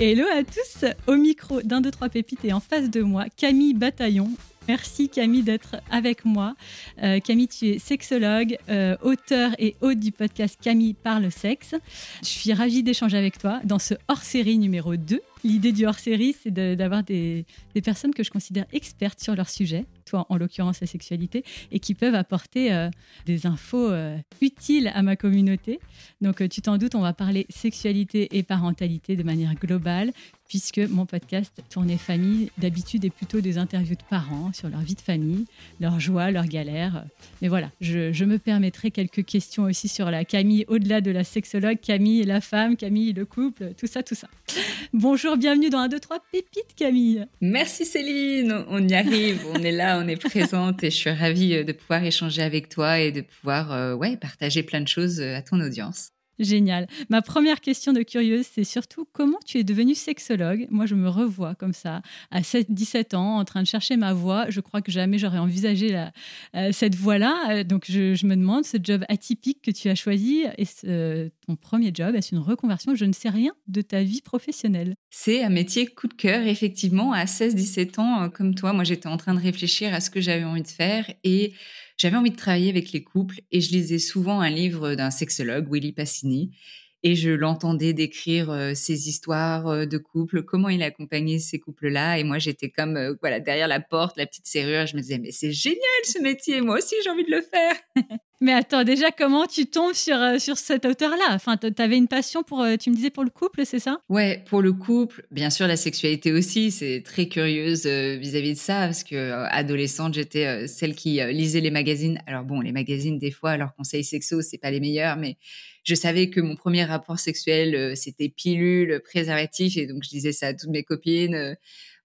Hello à tous, au micro d'un, deux, trois pépites et en face de moi, Camille Bataillon, Merci Camille d'être avec moi. Euh, Camille, tu es sexologue, euh, auteur et hôte du podcast Camille parle sexe. Je suis ravie d'échanger avec toi dans ce hors-série numéro 2. L'idée du hors-série, c'est d'avoir des, personnes que je considère expertes sur leur sujet, toi en l'occurrence la sexualité, et qui peuvent apporter euh, des infos utiles à ma communauté. Donc tu t'en doutes, on va parler sexualité et parentalité de manière globale, puisque mon podcast Tournée Famille, d'habitude, est plutôt des interviews de parents sur leur vie de famille, leurs joies, leurs galères. Mais voilà, je, me permettrai quelques questions aussi sur la Camille, au-delà de la sexologue, Camille la femme, Camille le couple, tout ça, tout ça. Bonjour, bienvenue dans un 2, 3 pépites, Camille. Merci Céline, on y arrive, on est là, on est présente et je suis ravie de pouvoir échanger avec toi et de pouvoir euh, ouais, partager plein de choses à ton audience. Génial. Ma première question de curieuse, c'est surtout comment tu es devenue sexologue? Moi, je me revois comme ça, à 17 ans, en train de chercher ma voie. Je crois que jamais j'aurais envisagé euh, cette voie-là. Euh, donc, je, me demande, ce job atypique que tu as choisi, et ton premier job, est-ce une reconversion? Je ne sais rien de ta vie professionnelle. C'est un métier coup de cœur, effectivement. À 16-17 ans, euh, comme toi, moi, j'étais en train de réfléchir à ce que j'avais envie de faire et j'avais envie de travailler avec les couples et je lisais souvent un livre d'un sexologue, Willy Passini, et je l'entendais décrire euh, ses histoires euh, de couple, comment il accompagnait ces couples-là. Et moi, j'étais comme euh, voilà derrière la porte, la petite serrure. Je me disais mais c'est génial ce métier, moi aussi j'ai envie de le faire. mais attends, déjà comment tu tombes sur sur cet auteur-là? Enfin, tu avais une passion pour, tu me disais pour le couple, c'est ça? Ouais, pour le couple. Bien sûr, la sexualité aussi. C'est très curieuse vis-à-vis de ça parce que adolescente, j'étais celle qui lisait les magazines. Alors bon, les magazines des fois, leurs conseils sexos, c'est pas les meilleurs, mais je savais que mon premier rapport sexuel, euh, c'était pilule, préservatif, et donc je disais ça à toutes mes copines.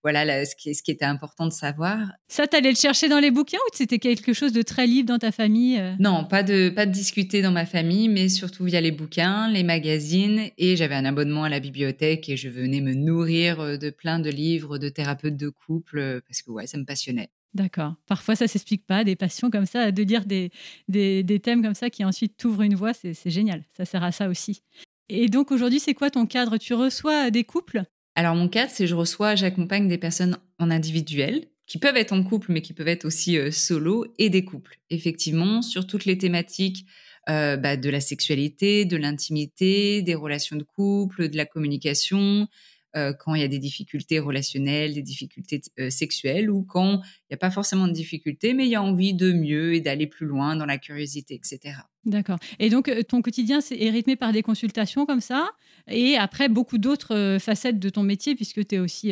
Euh, voilà ce, qui, ce, qui, était important de savoir. Ça, t'allais le chercher dans les bouquins ou c'était quelque chose de très libre dans ta famille euh? Non, pas de, pas de discuter dans ma famille, mais surtout via les bouquins, les magazines. Et j'avais un abonnement à la bibliothèque et je venais me nourrir de plein de livres de thérapeutes de couple parce que ouais, ça me passionnait. D'accord. Parfois, ça s'explique pas, des passions comme ça, de lire des, des, thèmes comme ça qui ensuite t'ouvrent une voie, c'est génial. Ça sert à ça aussi. Et donc aujourd'hui, c'est quoi ton cadre? Tu reçois des couples? Alors mon cadre, c'est je reçois, j'accompagne des personnes en individuel qui peuvent être en couple, mais qui peuvent être aussi euh, solo et des couples. Effectivement, sur toutes les thématiques euh, bah, de la sexualité, de l'intimité, des relations de couple, de la communication, euh, quand il y a des difficultés relationnelles, des difficultés sexuelles, ou quand il n'y a pas forcément de difficultés, mais il y a envie de mieux et d'aller plus loin dans la curiosité, etc. D'accord. Et donc, ton quotidien est rythmé par des consultations comme ça, et après beaucoup d'autres facettes de ton métier, puisque tu es aussi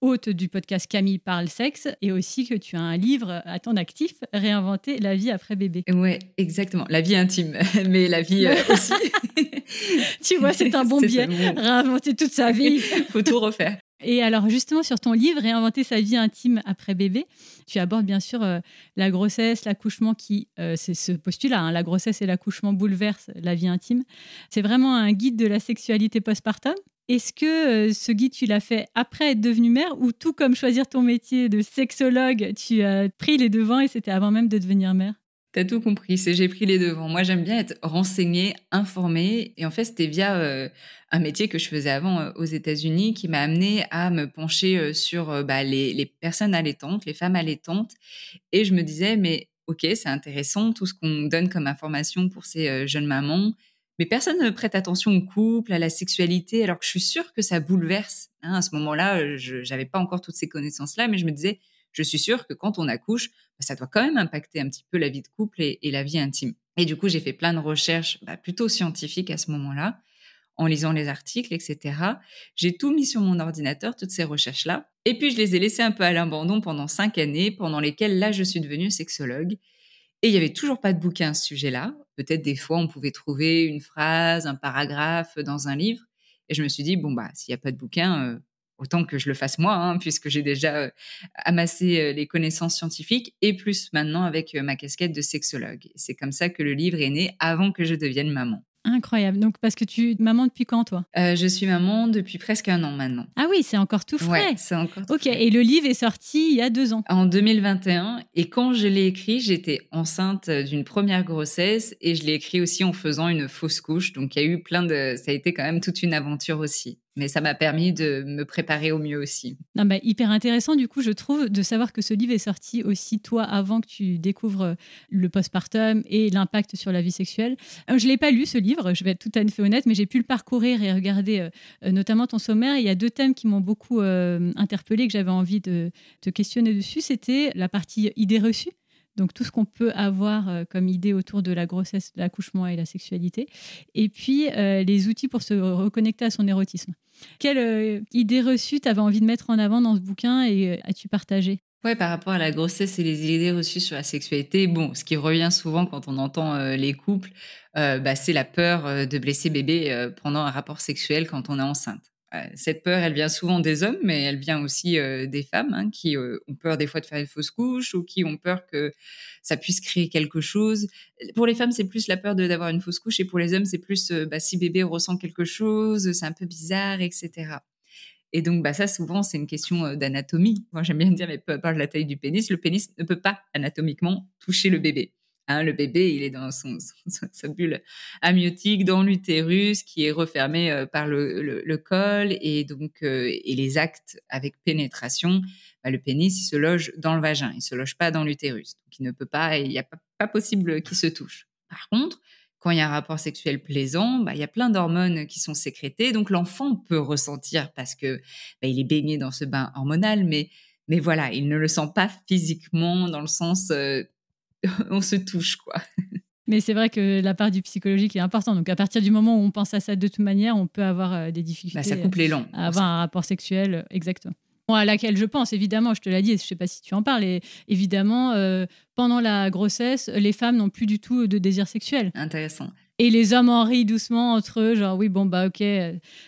hôte du podcast Camille parle sexe, et aussi que tu as un livre à ton actif, Réinventer la vie après bébé. Ouais, exactement. La vie intime, mais la vie aussi. tu vois, c'est un bon biais. Réinventer toute sa vie. Faut tout refaire. Et alors justement sur ton livre Réinventer sa vie intime après bébé, tu abordes bien sûr euh, la grossesse, l'accouchement qui, euh, c'est ce postulat, hein, la grossesse et l'accouchement bouleversent la vie intime. C'est vraiment un guide de la sexualité postpartum. Est-ce que euh, ce guide, tu l'as fait après être devenue mère ou tout comme choisir ton métier de sexologue, tu as pris les devants et c'était avant même de devenir mère? T'as tout compris, c'est j'ai pris les devants. Moi, j'aime bien être renseignée, informée. Et en fait, c'était via euh, un métier que je faisais avant euh, aux États-Unis qui m'a amené à me pencher euh, sur bah, les, personnes allaitantes, les femmes allaitantes. Et je me disais, mais ok, c'est intéressant tout ce qu'on donne comme information pour ces jeunes mamans. Mais personne ne prête attention au couple, à la sexualité, alors que je suis sûre que ça bouleverse. Hein, à ce moment-là, je n'avais pas encore toutes ces connaissances-là, mais je me disais, je suis sûre que quand on accouche, ça doit quand même impacter un petit peu la vie de couple et, la vie intime. Et du coup, j'ai fait plein de recherches bah, plutôt scientifiques à ce moment-là, en lisant les articles, etc. J'ai tout mis sur mon ordinateur, toutes ces recherches-là. Et puis, je les ai laissées un peu à l'abandon pendant cinq années, pendant lesquelles, là, je suis devenue sexologue. Et il n'y avait toujours pas de bouquin à ce sujet-là. Peut-être des fois, on pouvait trouver une phrase, un paragraphe dans un livre. Et je me suis dit, bon, bah, s'il n'y a pas de bouquin, euh, autant que je le fasse moi, hein, puisque j'ai déjà amassé les connaissances scientifiques, et plus maintenant avec ma casquette de sexologue. C'est comme ça que le livre est né avant que je devienne maman. Incroyable. Donc, parce que tu maman depuis quand, toi? Euh, Je suis maman depuis presque un an maintenant. Ah oui, c'est encore tout frais. Ouais, c'est encore. ok. Et le livre est sorti il y a deux ans. En 2021. Et quand je l'ai écrit, j'étais enceinte d'une première grossesse et je l'ai écrit aussi en faisant une fausse couche. Donc, il y a eu plein de. Ça a été quand même toute une aventure aussi mais ça m'a permis de me préparer au mieux aussi. Non, bah, hyper intéressant, du coup, je trouve, de savoir que ce livre est sorti aussi, toi, avant que tu découvres euh, le postpartum et l'impact sur la vie sexuelle. Euh, je ne l'ai pas lu, ce livre, je vais être tout à fait honnête, mais j'ai pu le parcourir et regarder euh, notamment ton sommaire. Il y a deux thèmes qui m'ont beaucoup interpellé, que j'avais envie de te questionner dessus. C'était la partie idée reçue donc tout ce qu'on peut avoir euh, comme idée autour de la grossesse, l'accouchement et la sexualité. Et puis euh, les outils pour se reconnecter à son érotisme. Quelle euh, idée reçue tu avais envie de mettre en avant dans ce bouquin et as-tu partagé? Ouais, par rapport à la grossesse et les idées reçues sur la sexualité, bon, ce qui revient souvent quand on entend les couples, bah, c'est la peur de blesser bébé pendant un rapport sexuel quand on est enceinte. Euh, cette peur, elle vient souvent des hommes, mais elle vient aussi euh, des femmes hein, qui euh, ont peur des fois de faire une fausse couche ou qui ont peur que ça puisse créer quelque chose. Pour les femmes, c'est plus la peur d'avoir une fausse couche et pour les hommes, c'est plus bah, si bébé ressent quelque chose, c'est un peu bizarre, etc. Et donc, bah, ça, souvent, c'est une question d'anatomie. Moi, j'aime bien dire, mais peu la taille du pénis, le pénis ne peut pas anatomiquement toucher le bébé. Hein, le bébé, il est dans son, sa bulle amniotique, dans l'utérus, qui est refermé euh, par le, col, et donc euh, et les actes avec pénétration, bah, le pénis, il se loge dans le vagin, il se loge pas dans l'utérus, donc il ne peut pas, il n'y a pas, possible qu'il se touche. Par contre, quand il y a un rapport sexuel plaisant, bah, il y a plein d'hormones qui sont sécrétées, donc l'enfant peut ressentir parce que bah, il est baigné dans ce bain hormonal, mais mais voilà, il ne le sent pas physiquement dans le sens euh, on se touche, quoi. Mais c'est vrai que la part du psychologique est importante. Donc, à partir du moment où on pense à ça de toute manière, on peut avoir euh, des difficultés. Bah, ça coupe les longs. À avoir un rapport sexuel, euh, exactement. Bon, à laquelle je pense, évidemment, je te l'ai dit, je ne sais pas si tu en parles, et évidemment, euh, pendant la grossesse, les femmes n'ont plus du tout de désir sexuel. Intéressant. Et les hommes en rient doucement entre eux, genre oui, bon, bah ok,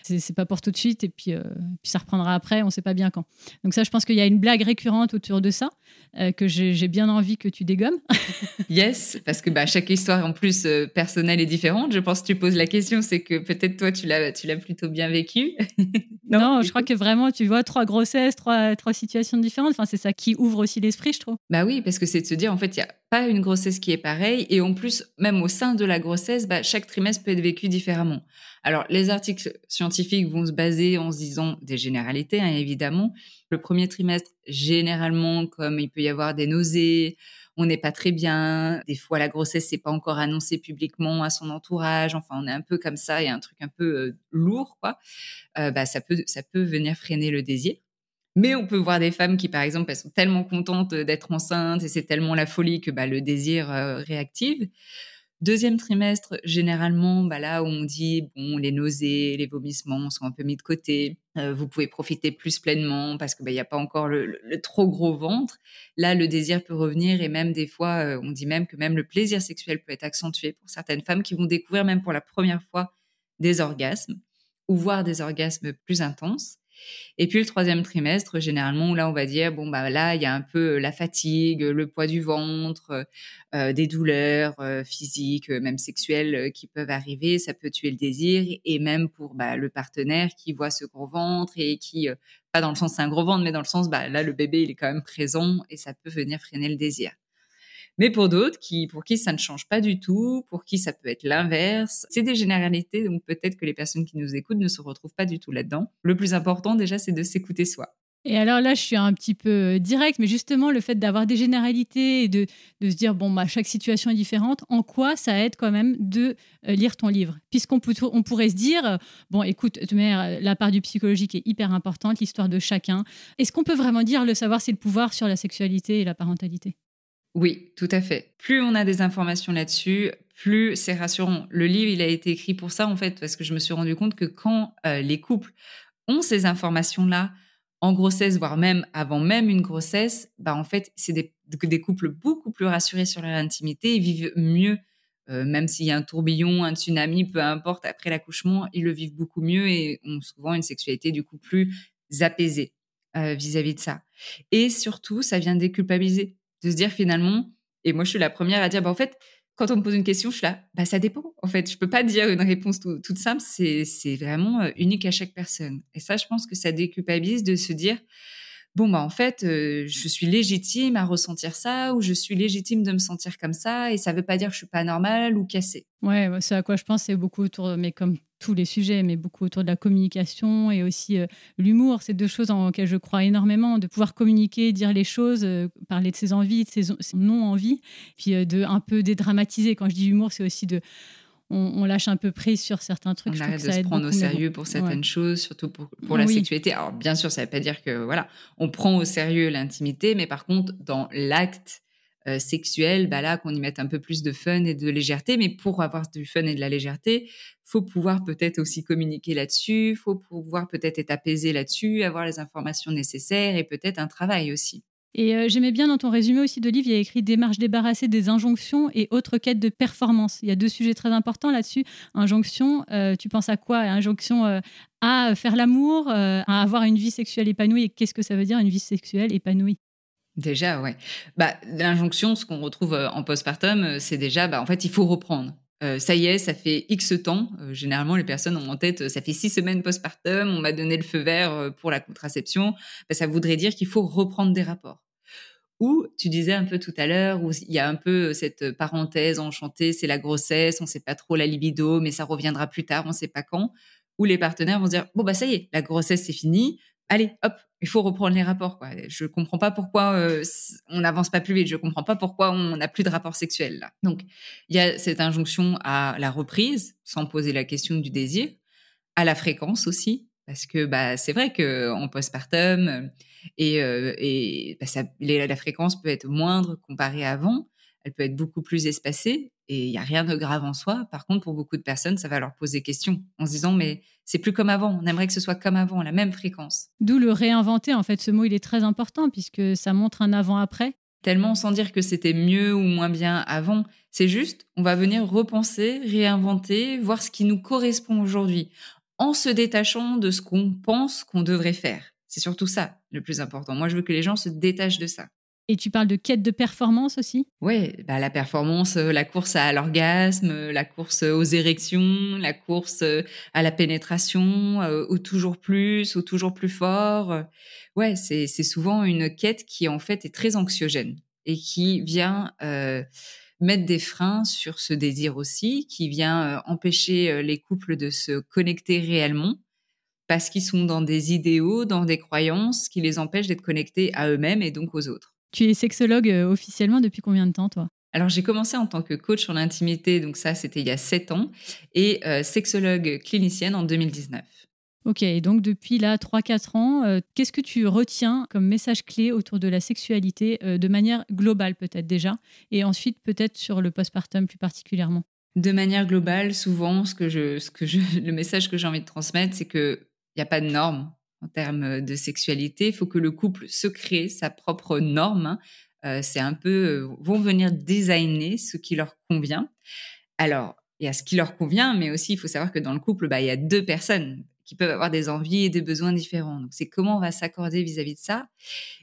c'est pas pour tout de suite, et puis, euh, puis ça reprendra après, on sait pas bien quand. Donc, ça, je pense qu'il y a une blague récurrente autour de ça, euh, que j'ai bien envie que tu dégommes. yes, parce que bah, chaque histoire en plus euh, personnelle est différente. Je pense que tu poses la question, c'est que peut-être toi, tu l'as plutôt bien vécu. non, je crois que vraiment, tu vois, trois grossesses, trois, trois situations différentes. Enfin, c'est ça qui ouvre aussi l'esprit, je trouve. Bah oui, parce que c'est de se dire, en fait, il y a pas une grossesse qui est pareille. Et en plus, même au sein de la grossesse, bah, chaque trimestre peut être vécu différemment. Alors, les articles scientifiques vont se baser en se disant des généralités, hein, évidemment. Le premier trimestre, généralement, comme il peut y avoir des nausées, on n'est pas très bien. Des fois, la grossesse n'est pas encore annoncée publiquement à son entourage. Enfin, on est un peu comme ça. A un truc un peu euh, lourd, quoi. Euh, bah, ça peut, ça peut venir freiner le désir. Mais on peut voir des femmes qui, par exemple, elles sont tellement contentes d'être enceintes et c'est tellement la folie que bah, le désir euh, réactive. Deuxième trimestre, généralement, bah là où on dit, bon, les nausées, les vomissements sont un peu mis de côté. Euh, vous pouvez profiter plus pleinement parce qu'il bah, n'y a pas encore le, trop gros ventre. Là, le désir peut revenir et même des fois, euh, on dit même que même le plaisir sexuel peut être accentué pour certaines femmes qui vont découvrir même pour la première fois des orgasmes ou voir des orgasmes plus intenses. Et puis le troisième trimestre, généralement, là, on va dire, bon, bah là, il y a un peu euh, la fatigue, le poids du ventre, euh, euh, des douleurs physiques, même sexuelles qui peuvent arriver. Ça peut tuer le désir. Et même pour bah, le partenaire qui voit ce gros ventre et qui, pas dans le sens c'est un gros ventre, mais dans le sens, bah, là, le bébé, il est quand même présent et ça peut venir freiner le désir. Mais pour d'autres, qui, pour qui ça ne change pas du tout, pour qui ça peut être l'inverse, c'est des généralités, donc peut-être que les personnes qui nous écoutent ne se retrouvent pas du tout là-dedans. Le plus important déjà, c'est de s'écouter soi. Et alors là, je suis un petit peu euh, direct, mais justement, le fait d'avoir des généralités et de, de se dire, bon, bah, chaque situation est différente, en quoi ça aide quand même de euh, lire ton livre? Puisqu'on on pourrait se dire, euh, bon, écoute, la part du psychologique est hyper importante, l'histoire de chacun. Est-ce qu'on peut vraiment dire le savoir, c'est le pouvoir sur la sexualité et la parentalité? Oui, tout à fait. Plus on a des informations là-dessus, plus c'est rassurant. Le livre, il a été écrit pour ça, en fait, parce que je me suis rendu compte que quand euh, les couples ont ces informations-là, en grossesse, voire même avant même une grossesse, bah en fait, c'est des, des, couples beaucoup plus rassurés sur leur intimité, ils vivent mieux, euh, même s'il y a un tourbillon, un tsunami, peu importe, après l'accouchement, ils le vivent beaucoup mieux et ont souvent une sexualité du coup plus apaisés vis-à-vis de ça. Et surtout, ça vient déculpabiliser, de se dire finalement, et moi je suis la première à dire, bah, en fait, quand on me pose une question, je suis là, bah, ça dépend. En fait, je peux pas dire une réponse toute simple, c'est vraiment unique à chaque personne. Et ça, je pense que ça déculpabilise de se dire, bon bah en fait euh, je suis légitime à ressentir ça ou je suis légitime de me sentir comme ça et ça veut pas dire que je suis pas normale ou cassée. Ouais, c'est à quoi je pense, c'est beaucoup autour, mais comme tous les sujets, mais beaucoup autour de la communication et aussi euh, l'humour. C'est deux choses en lesquelles je crois énormément, de pouvoir communiquer, dire les choses, euh, parler de ses envies, de ses, ses non-envies, puis de un peu dédramatiser. Quand je dis humour, c'est aussi de on, lâche un peu prise sur certains trucs. On arrête de se prendre au sérieux pour certaines choses, surtout pour, pour la sexualité. Alors, bien sûr, ça ne veut pas dire que, voilà, on prend au sérieux l'intimité, mais par contre, dans l'acte euh, sexuel, bah là, qu'on y mette un peu plus de fun et de légèreté. Mais pour avoir du fun et de la légèreté, faut pouvoir peut-être aussi communiquer là-dessus, faut pouvoir peut-être être apaisé là-dessus, avoir les informations nécessaires et peut-être un travail aussi. Et euh, j'aimais bien dans ton résumé aussi de livre, il y a écrit démarche débarrassée des injonctions et autres quêtes de performance. Il y a deux sujets très importants là-dessus. Injonction, euh, tu penses à quoi? Injonction euh, à faire l'amour, à avoir une vie sexuelle épanouie. Qu'est-ce que ça veut dire une vie sexuelle épanouie? Déjà, ouais. Bah, l'injonction, ce qu'on retrouve en postpartum, c'est déjà, bah, en fait, il faut reprendre. ça y est, ça fait X temps. généralement, les personnes ont en tête, ça fait six semaines postpartum, on m'a donné le feu vert pour la contraception. Bah, ça voudrait dire qu'il faut reprendre des rapports. Ou tu disais un peu tout à l'heure, où il y a un peu cette parenthèse enchantée, c'est la grossesse, on ne sait pas trop la libido, mais ça reviendra plus tard, on ne sait pas quand. Où les partenaires vont dire bon bah ça y est, la grossesse c'est fini, allez hop, il faut reprendre les rapports. Quoi. Je comprends pas pourquoi euh, on n'avance pas plus vite. Je comprends pas pourquoi on n'a plus de rapports sexuels là. Donc il y a cette injonction à la reprise, sans poser la question du désir, à la fréquence aussi, parce que bah c'est vrai que en postpartum et, euh, et bah, la fréquence peut être moindre comparée à avant. Elle peut être beaucoup plus espacée et il y a rien de grave en soi. Par contre, pour beaucoup de personnes, ça va leur poser question en se disant mais c'est plus comme avant. On aimerait que ce soit comme avant, la même fréquence. D'où le réinventer. En fait, ce mot il est très important puisque ça montre un avant-après. Tellement sans dire que c'était mieux ou moins bien avant. C'est juste, on va venir repenser, réinventer, voir ce qui nous correspond aujourd'hui, en se détachant de ce qu'on pense qu'on devrait faire. C'est surtout ça le plus important. Moi, je veux que les gens se détachent de ça. Et tu parles de quête de performance aussi? Oui, bah la performance, euh, la course à l'orgasme, euh, la course aux érections, la course euh, à la pénétration, au toujours plus, au toujours plus fort. Ouais, c'est souvent une quête qui en fait est très anxiogène et qui vient mettre des freins sur ce désir aussi, qui vient empêcher les couples de se connecter réellement parce qu'ils sont dans des idéaux, dans des croyances qui les empêchent d'être connectés à eux-mêmes et donc aux autres. Tu es sexologue euh, officiellement depuis combien de temps, toi? Alors j'ai commencé en tant que coach en intimité, donc ça c'était il y a sept ans, et euh, sexologue clinicienne en 2019. Ok, donc depuis là 3-4 ans, euh, qu'est-ce que tu retiens comme message clé autour de la sexualité de manière globale peut-être déjà, et ensuite peut-être sur le postpartum plus particulièrement? De manière globale, souvent ce que je, ce que je, le message que j'ai envie de transmettre, c'est que il n'y a pas de normes en termes de sexualité. Il faut que le couple se crée sa propre norme. Hein. Euh, c'est un peu, euh, vont venir designer ce qui leur convient. Alors, il y a ce qui leur convient, mais aussi il faut savoir que dans le couple, bah, il y a deux personnes qui peuvent avoir des envies et des besoins différents. Donc, c'est comment on va s'accorder vis-à-vis de ça.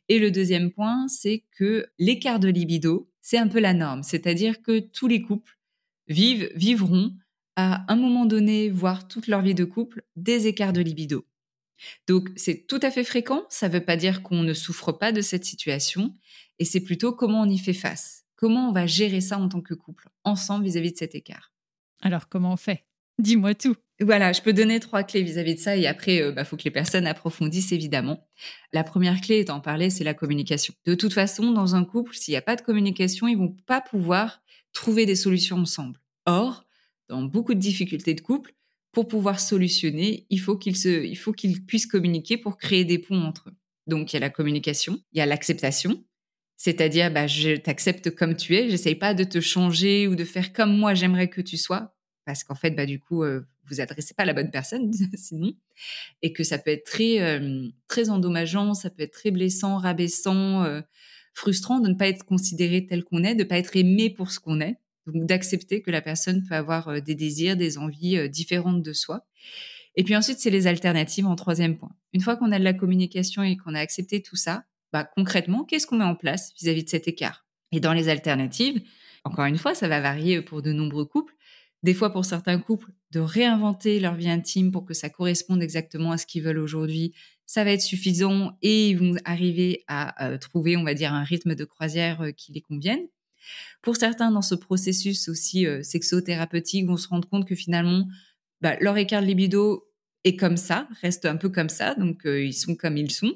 Et le deuxième point, c'est que l'écart de libido, c'est un peu la norme. C'est-à-dire que tous les couples vivent, vivront à un moment donné, voire toute leur vie de couple, des écarts de libido. Donc c'est tout à fait fréquent, ça ne veut pas dire qu'on ne souffre pas de cette situation, et c'est plutôt comment on y fait face, comment on va gérer ça en tant que couple, ensemble vis-à-vis de cet écart. Alors comment on fait? Dis-moi tout. Voilà, je peux donner trois clés vis-à-vis de ça et après, il euh, bah, faut que les personnes approfondissent évidemment. La première clé, étant parler, c'est la communication. De toute façon, dans un couple, s'il n'y a pas de communication, ils vont pas pouvoir trouver des solutions ensemble. Or, dans beaucoup de difficultés de couple, pour pouvoir solutionner, il faut qu'ils il puissent communiquer pour créer des ponts entre eux. Donc il y a la communication, il y a l'acceptation, c'est-à-dire bah je t'accepte comme tu es, j'essaye pas de te changer ou de faire comme moi j'aimerais que tu sois parce qu'en fait bah du coup euh, vous adressez pas à la bonne personne sinon et que ça peut être très euh, très endommageant, ça peut être très blessant, rabaissant, euh, frustrant de ne pas être considéré tel qu'on est, de ne pas être aimé pour ce qu'on est. D'accepter que la personne peut avoir euh, des désirs, des envies euh, différentes de soi. Et puis ensuite, c'est les alternatives en troisième point. Une fois qu'on a de la communication et qu'on a accepté tout ça, bah, concrètement, qu'est-ce qu'on met en place vis-à-vis de cet écart? Et dans les alternatives, encore une fois, ça va varier pour de nombreux couples. Des fois, pour certains couples, de réinventer leur vie intime pour que ça corresponde exactement à ce qu'ils veulent aujourd'hui, ça va être suffisant et ils vont arriver à euh, trouver, on va dire, un rythme de croisière qui les convienne. Pour certains, dans ce processus aussi euh, sexothérapeutique, vont se rendre compte que finalement, bah, leur écart de libido est comme ça, reste un peu comme ça, donc ils sont comme ils sont.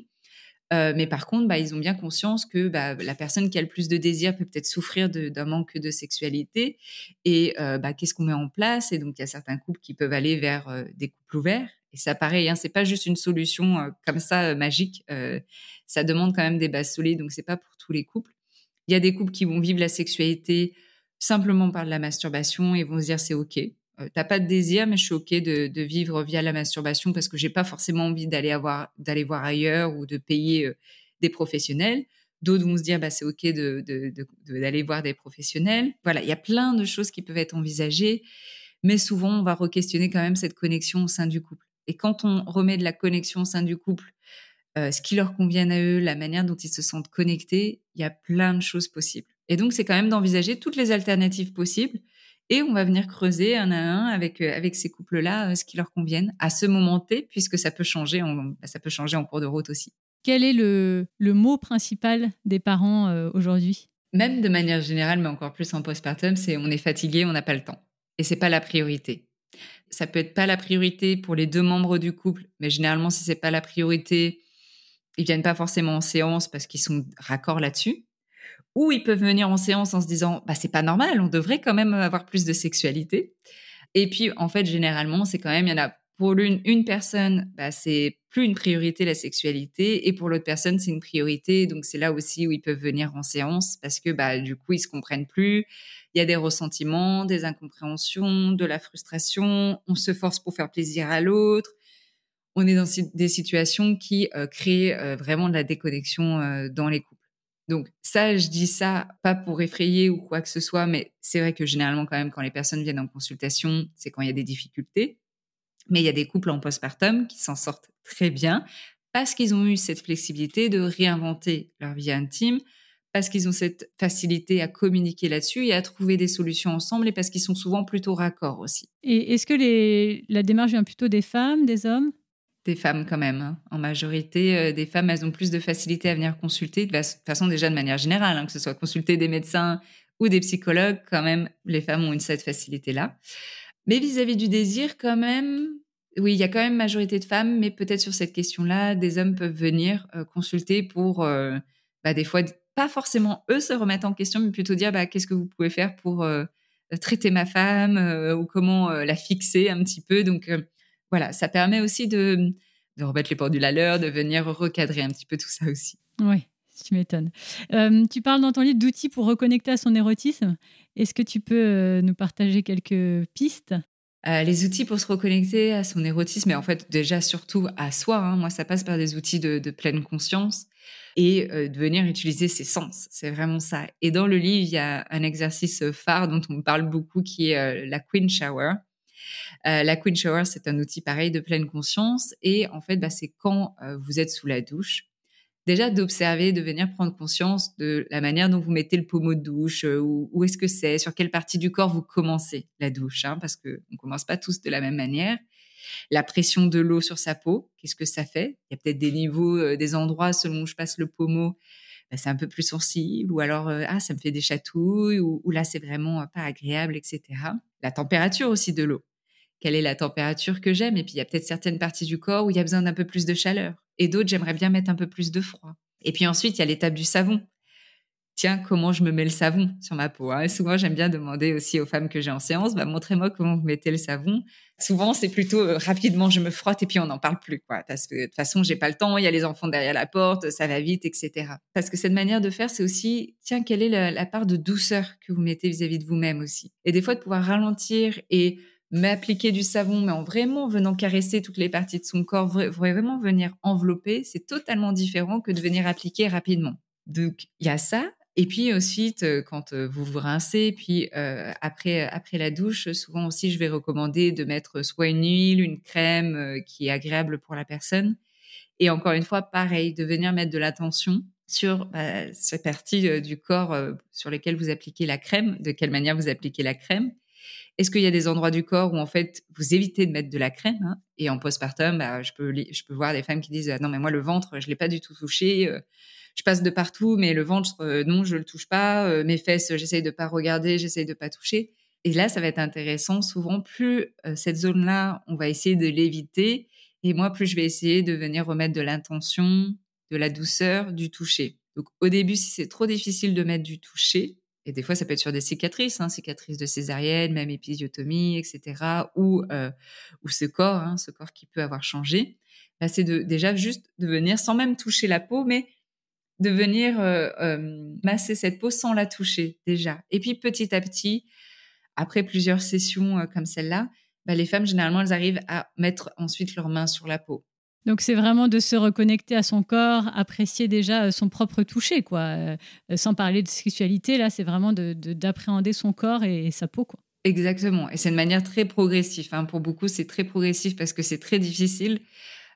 Euh, mais par contre, bah, ils ont bien conscience que bah, la personne qui a le plus de désir peut peut-être souffrir d'un manque de sexualité. Et euh, qu'est-ce qu'on met en place? Et donc, il y a certains couples qui peuvent aller vers euh, des couples ouverts. Et ça, pareil, hein, c'est pas juste une solution comme ça magique. ça demande quand même des bases solides. Donc, c'est pas pour tous les couples. Il y a des couples qui vont vivre la sexualité simplement par de la masturbation et vont se dire c'est ok. Euh, t'as pas de désir, mais je suis ok de, vivre via la masturbation parce que j'ai pas forcément envie d'aller avoir d'aller voir ailleurs ou de payer euh, des professionnels. D'autres vont se dire bah c'est ok de d'aller voir des professionnels. Voilà, il y a plein de choses qui peuvent être envisagées, mais souvent on va re-questionner quand même cette connexion au sein du couple. Et quand on remet de la connexion au sein du couple, euh, ce qui leur convient à eux, la manière dont ils se sentent connectés, il y a plein de choses possibles. Et donc c'est quand même d'envisager toutes les alternatives possibles et on va venir creuser un à un avec euh, avec ces couples-là euh, ce qui leur convienne à ce moment T, puisque ça peut changer en, bah, ça peut changer en cours de route aussi. Quel est le, le mot principal des parents euh, aujourd'hui? Même de manière générale, mais encore plus en postpartum, c'est on est fatigué, on n'a pas le temps. Et c'est pas la priorité. Ça peut être pas la priorité pour les deux membres du couple, mais généralement, si c'est pas la priorité, ils viennent pas forcément en séance parce qu'ils sont raccords là-dessus ou ils peuvent venir en séance en se disant bah c'est pas normal, on devrait quand même avoir plus de sexualité. Et puis en fait généralement c'est quand même il y en a pour l'une une personne bah, c'est plus une priorité la sexualité et pour l'autre personne c'est une priorité donc c'est là aussi où ils peuvent venir en séance parce que bah du coup ils se comprennent plus, il y a des ressentiments, des incompréhensions, de la frustration, on se force pour faire plaisir à l'autre. On est dans des situations qui euh, créent euh, vraiment de la déconnexion euh, dans les couples. Donc ça, je dis ça pas pour effrayer ou quoi que ce soit, mais c'est vrai que généralement quand même quand les personnes viennent en consultation, c'est quand il y a des difficultés. Mais il y a des couples en postpartum qui s'en sortent très bien parce qu'ils ont eu cette flexibilité de réinventer leur vie intime, parce qu'ils ont cette facilité à communiquer là-dessus et à trouver des solutions ensemble et parce qu'ils sont souvent plutôt raccords aussi. Et est-ce que la démarche vient plutôt des femmes, des hommes? Des femmes quand même. Hein. En majorité, euh, des femmes, elles ont plus de facilité à venir consulter, de façon déjà de manière générale, hein, que ce soit consulter des médecins ou des psychologues, quand même, les femmes ont une cette facilité-là. Mais vis-à-vis du désir, quand même, oui, il y a quand même majorité de femmes, mais peut-être sur cette question-là, des hommes peuvent venir euh, consulter pour, euh, bah, des fois, pas forcément eux se remettre en question, mais plutôt dire, bah, qu'est-ce que vous pouvez faire pour traiter ma femme ou comment la fixer un petit peu. Donc, voilà, ça permet aussi de, remettre les pendules à l'heure, de venir recadrer un petit peu tout ça aussi. Oui, tu m'étonnes. Euh, tu parles dans ton livre d'outils pour reconnecter à son érotisme. Est-ce que tu peux euh, nous partager quelques pistes? Euh, les outils pour se reconnecter à son érotisme, et en fait déjà surtout à soi, hein. moi ça passe par des outils de, pleine conscience et de venir utiliser ses sens, c'est vraiment ça. Et dans le livre, il y a un exercice phare dont on parle beaucoup qui est la Queen Shower. Euh, la Queen Shower, c'est un outil pareil de pleine conscience. Et en fait, bah, c'est quand euh, vous êtes sous la douche, déjà d'observer, de venir prendre conscience de la manière dont vous mettez le pommeau de douche, euh, où, est-ce que c'est, sur quelle partie du corps vous commencez la douche, hein, parce qu'on ne commence pas tous de la même manière. La pression de l'eau sur sa peau, qu'est-ce que ça fait? Il y a peut-être des niveaux, des endroits selon où je passe le pommeau, bah, c'est un peu plus sensible, ou alors ah ça me fait des chatouilles, ou là c'est vraiment pas agréable, etc. La température aussi de l'eau quelle est la température que j'aime. Et puis, il y a peut-être certaines parties du corps où il y a besoin d'un peu plus de chaleur. Et d'autres, j'aimerais bien mettre un peu plus de froid. Et puis ensuite, il y a l'étape du savon. Tiens, comment je me mets le savon sur ma peau hein? Souvent, j'aime bien demander aussi aux femmes que j'ai en séance, bah, montrez-moi comment vous mettez le savon. Souvent, c'est plutôt euh, rapidement, je me frotte et puis on n'en parle plus, quoi. Parce que de toute façon, j'ai pas le temps, il y a les enfants derrière la porte, ça va vite, etc. Parce que cette manière de faire, c'est aussi, tiens, quelle est la, part de douceur que vous mettez vis à -vis de vous-même aussi. Et des fois, de pouvoir ralentir et m'appliquer du savon, mais en vraiment venant caresser toutes les parties de son corps, vraiment venir envelopper, c'est totalement différent que de venir appliquer rapidement. Donc, il y a ça. Et puis ensuite, quand vous vous rincez, puis après, après la douche, souvent aussi, je vais recommander de mettre soit une huile, une crème qui est agréable pour la personne. Et encore une fois, pareil, de venir mettre de l'attention sur bah, ces parties du corps sur lesquelles vous appliquez la crème, de quelle manière vous appliquez la crème. Est-ce qu'il y a des endroits du corps où en fait vous évitez de mettre de la crème hein Et en postpartum, bah, je peux voir des femmes qui disent «Ah non mais moi le ventre je l'ai pas du tout touché, je passe de partout mais le ventre non je le touche pas, mes fesses j'essaye de pas regarder, j'essaye de pas toucher. Et là ça va être intéressant. Souvent plus cette zone là on va essayer de l'éviter et moi plus je vais essayer de venir remettre de l'intention, de la douceur, du toucher. Donc au début si c'est trop difficile de mettre du toucher, et des fois, ça peut être sur des cicatrices, hein, cicatrices de césarienne, même épisiotomie, etc. Ou, euh, ou ce corps, hein, ce corps qui peut avoir changé. Là, c'est de, déjà juste de venir, sans même toucher la peau, mais de venir euh, euh, masser cette peau sans la toucher déjà. Et puis petit à petit, après plusieurs sessions comme celle-là, bah, les femmes, généralement, elles arrivent à mettre ensuite leurs mains sur la peau. Donc c'est vraiment de se reconnecter à son corps, apprécier déjà euh, son propre toucher, quoi. Euh, sans parler de sexualité, là, c'est vraiment d'appréhender de, son corps et, sa peau, quoi. Exactement. Et c'est une manière très progressive. Hein. Pour beaucoup, c'est très progressif parce que c'est très difficile.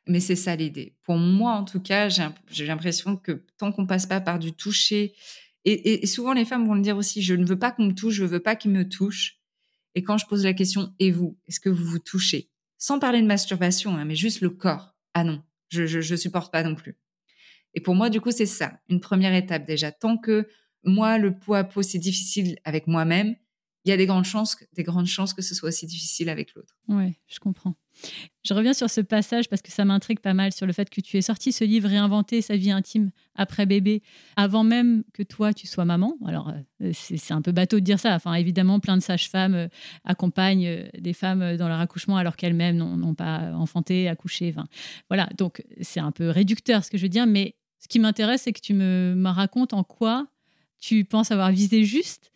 Mais c'est ça l'idée. Pour moi, en tout cas, j'ai l'impression que tant qu'on passe pas par du toucher, et, souvent les femmes vont le dire aussi, je ne veux pas qu'on me touche, je veux pas qu'il me touche. Et quand je pose la question, et vous, est-ce que vous vous touchez? Sans parler de masturbation, hein, mais juste le corps ah non, je, je, supporte pas non plus. Et pour moi, du coup, c'est ça, une première étape déjà. Tant que moi, le pot à pot, c'est difficile avec moi-même, il y a des grandes chances, des grandes chances que ce soit aussi difficile avec l'autre. Oui, je comprends. Je reviens sur ce passage parce que ça m'intrigue pas mal sur le fait que tu aies sorti ce livre Réinventer sa vie intime après bébé, avant même que toi tu sois maman. Alors euh, c'est un peu bateau de dire ça. Enfin évidemment, plein de sages-femmes euh, accompagnent euh, des femmes dans leur accouchement alors qu'elles-mêmes n'ont pas enfanté, accouché. Voilà, donc c'est un peu réducteur ce que je veux dire. Mais ce qui m'intéresse, c'est que tu me racontes en quoi tu penses avoir visé juste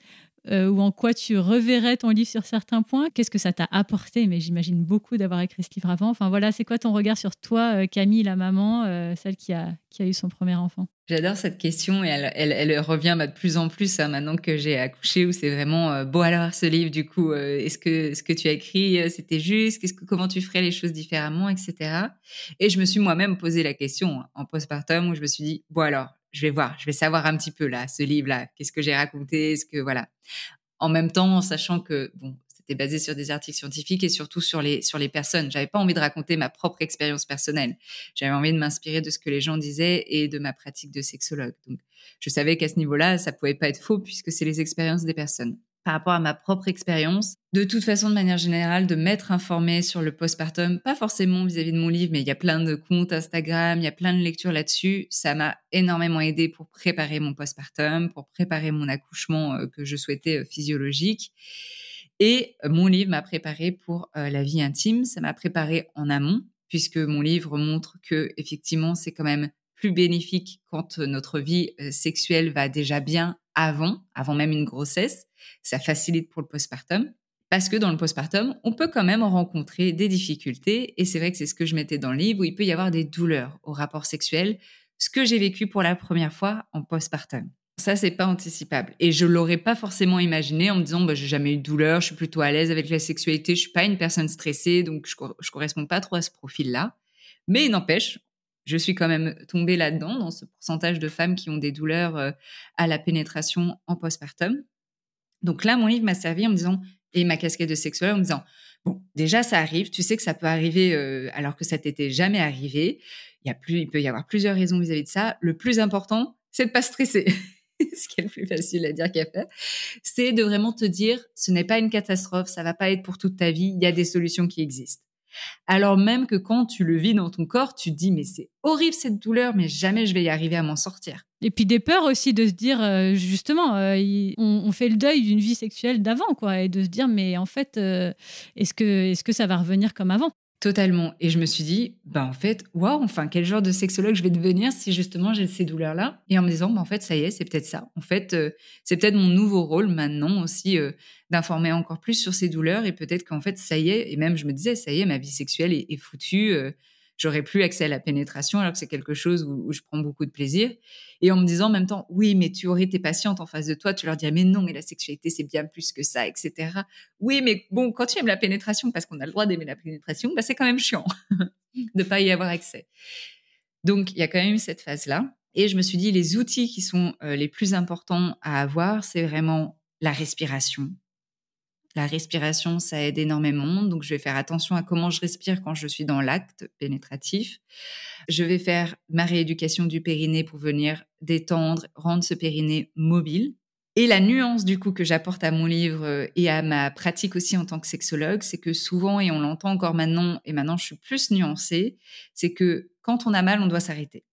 euh, ou en quoi tu reverrais ton livre sur certains points? Qu'est-ce que ça t'a apporté? Mais j'imagine beaucoup d'avoir écrit ce livre avant. Enfin voilà, c'est quoi ton regard sur toi, euh, Camille, la maman, euh, celle qui a, qui a eu son premier enfant? J'adore cette question et elle, elle, revient bah, de plus en plus hein, maintenant que j'ai accouché, où c'est vraiment bon alors ce livre du coup, est-ce que ce que tu as écrit c'était juste? Comment tu ferais les choses différemment, etc. Et je me suis moi-même posé la question hein, en postpartum où je me suis dit bon alors je vais voir, je vais savoir un petit peu là, ce livre-là, qu'est-ce que j'ai raconté, ce que voilà. En même temps, en sachant que bon, c'était basé sur des articles scientifiques et surtout sur les sur les personnes. J'avais pas envie de raconter ma propre expérience personnelle. J'avais envie de m'inspirer de ce que les gens disaient et de ma pratique de sexologue. Donc, je savais qu'à ce niveau-là, ça pouvait pas être faux puisque c'est les expériences des personnes par rapport à ma propre expérience. De toute façon, de manière générale, de m'être informée sur le postpartum, pas forcément vis-à-vis de mon livre, mais il y a plein de comptes Instagram, il y a plein de lectures là-dessus. Ça m'a énormément aidé pour préparer mon postpartum, pour préparer mon accouchement euh, que je souhaitais euh, physiologique. Et euh, mon livre m'a préparé pour la vie intime. Ça m'a préparé en amont, puisque mon livre montre que effectivement, c'est quand même plus bénéfique quand notre vie sexuelle va déjà bien avant, avant même une grossesse. Ça facilite pour le postpartum. Parce que dans le postpartum, on peut quand même rencontrer des difficultés. Et c'est vrai que c'est ce que je mettais dans le livre, où il peut y avoir des douleurs au rapport sexuel, ce que j'ai vécu pour la première fois en postpartum. Ça, c'est pas anticipable. Et je l'aurais pas forcément imaginé en me disant, bah, j'ai jamais eu de douleur, je suis plutôt à l'aise avec la sexualité, je suis pas une personne stressée, donc je, je corresponds pas trop à ce profil-là. Mais il n'empêche, je suis quand même tombée là-dedans, dans ce pourcentage de femmes qui ont des douleurs euh, à la pénétration en postpartum. Donc là, mon livre m'a servi en me disant, et ma casquette de sexologue en me disant, bon, déjà, ça arrive, tu sais que ça peut arriver euh, alors que ça t'était jamais arrivé. Il, y a plus, il peut y avoir plusieurs raisons vis-à-vis de ça. Le plus important, c'est de pas stresser. ce qui est le plus facile à dire qu'à faire, c'est de vraiment te dire, ce n'est pas une catastrophe, ça va pas être pour toute ta vie, il y a des solutions qui existent. Alors même que quand tu le vis dans ton corps, tu te dis mais c'est horrible cette douleur, mais jamais je vais y arriver à m'en sortir. Et puis des peurs aussi de se dire euh, justement, euh, on, fait le deuil d'une vie sexuelle d'avant, quoi, et de se dire mais en fait, euh, est-ce que est-ce que ça va revenir comme avant? Totalement. Et je me suis dit, bah en fait, waouh, enfin quel genre de sexologue je vais devenir si justement j'ai ces douleurs-là? Et en me disant, bah en fait, ça y est, c'est peut-être ça. En fait, euh, c'est peut-être mon nouveau rôle maintenant aussi euh, d'informer encore plus sur ces douleurs et peut-être qu'en fait, ça y est. Et même je me disais, ça y est, ma vie sexuelle est, foutue. Euh, j'aurais plus accès à la pénétration alors que c'est quelque chose où, je prends beaucoup de plaisir. Et en me disant en même temps, oui, mais tu aurais tes patientes en face de toi, tu leur dirais, mais non, mais la sexualité, c'est bien plus que ça, etc. Oui, mais bon, quand tu aimes la pénétration, parce qu'on a le droit d'aimer la pénétration, bah, c'est quand même chiant de pas y avoir accès. Donc, il y a quand même cette phase-là. Et je me suis dit, les outils qui sont euh, les plus importants à avoir, c'est vraiment la respiration, la respiration, ça aide énormément. Donc, je vais faire attention à comment je respire quand je suis dans l'acte pénétratif. Je vais faire ma rééducation du périnée pour venir détendre, rendre ce périnée mobile. Et la nuance du coup que j'apporte à mon livre euh, et à ma pratique aussi en tant que sexologue, c'est que souvent, et on l'entend encore maintenant, et maintenant je suis plus nuancée, c'est que quand on a mal, on doit s'arrêter.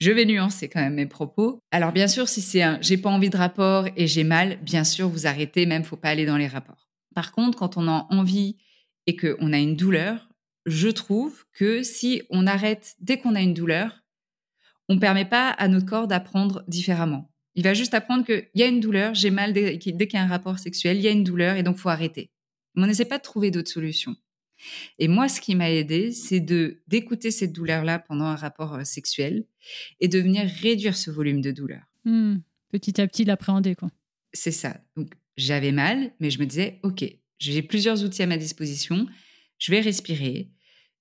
Je vais nuancer quand même mes propos. Alors bien sûr, si c'est un j'ai pas envie de rapport et j'ai mal, bien sûr, vous arrêtez, même faut pas aller dans les rapports. Par contre, quand on a envie et qu'on a une douleur, je trouve que si on arrête dès qu'on a une douleur, on ne permet pas à notre corps d'apprendre différemment. Il va juste apprendre qu'il y a une douleur, j'ai mal dès, qu'il y a un rapport sexuel, il y a une douleur et donc faut arrêter. Mais on n'essaie pas de trouver d'autres solutions. Et moi, ce qui m'a aidé, c'est de d'écouter cette douleur-là pendant un rapport euh, sexuel et de venir réduire ce volume de douleur. Hmm. petit à petit, l'appréhender, quoi. C'est ça. Donc, j'avais mal, mais je me disais, OK, j'ai plusieurs outils à ma disposition, je vais respirer,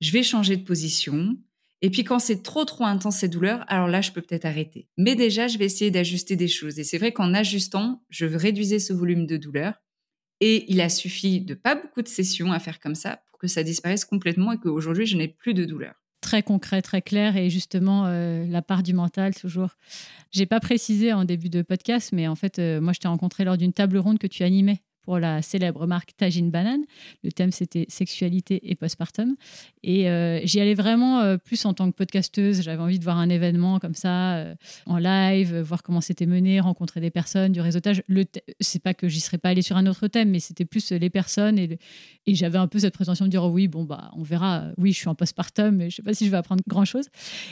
je vais changer de position, et puis quand c'est trop trop intense ces douleurs, alors là, je peux peut-être arrêter. Mais déjà, je vais essayer d'ajuster des choses. Et c'est vrai qu'en ajustant, je réduisais ce volume de douleur. Et il a suffi de pas beaucoup de sessions à faire comme ça pour que ça disparaisse complètement et qu'aujourd'hui, je n'ai plus de douleur très concret, très clair et justement euh, la part du mental toujours. J'ai pas précisé en début de podcast, mais en fait, euh, moi, je t'ai rencontré lors d'une table ronde que tu animais pour la célèbre marque Tajin Banane. Le thème, c'était sexualité et postpartum. Et euh, j'y allais vraiment euh, plus en tant que podcasteuse. J'avais envie de voir un événement comme ça, euh, en live, voir comment c'était mené, rencontrer des personnes, du réseautage. Le c'est pas que j'y serais pas allée sur un autre thème, mais c'était plus les personnes. Et, j'avais un peu cette prétention de dire, oh oui, bon, bah, on verra. Oui, je suis en postpartum, mais je sais pas si je vais apprendre grand-chose.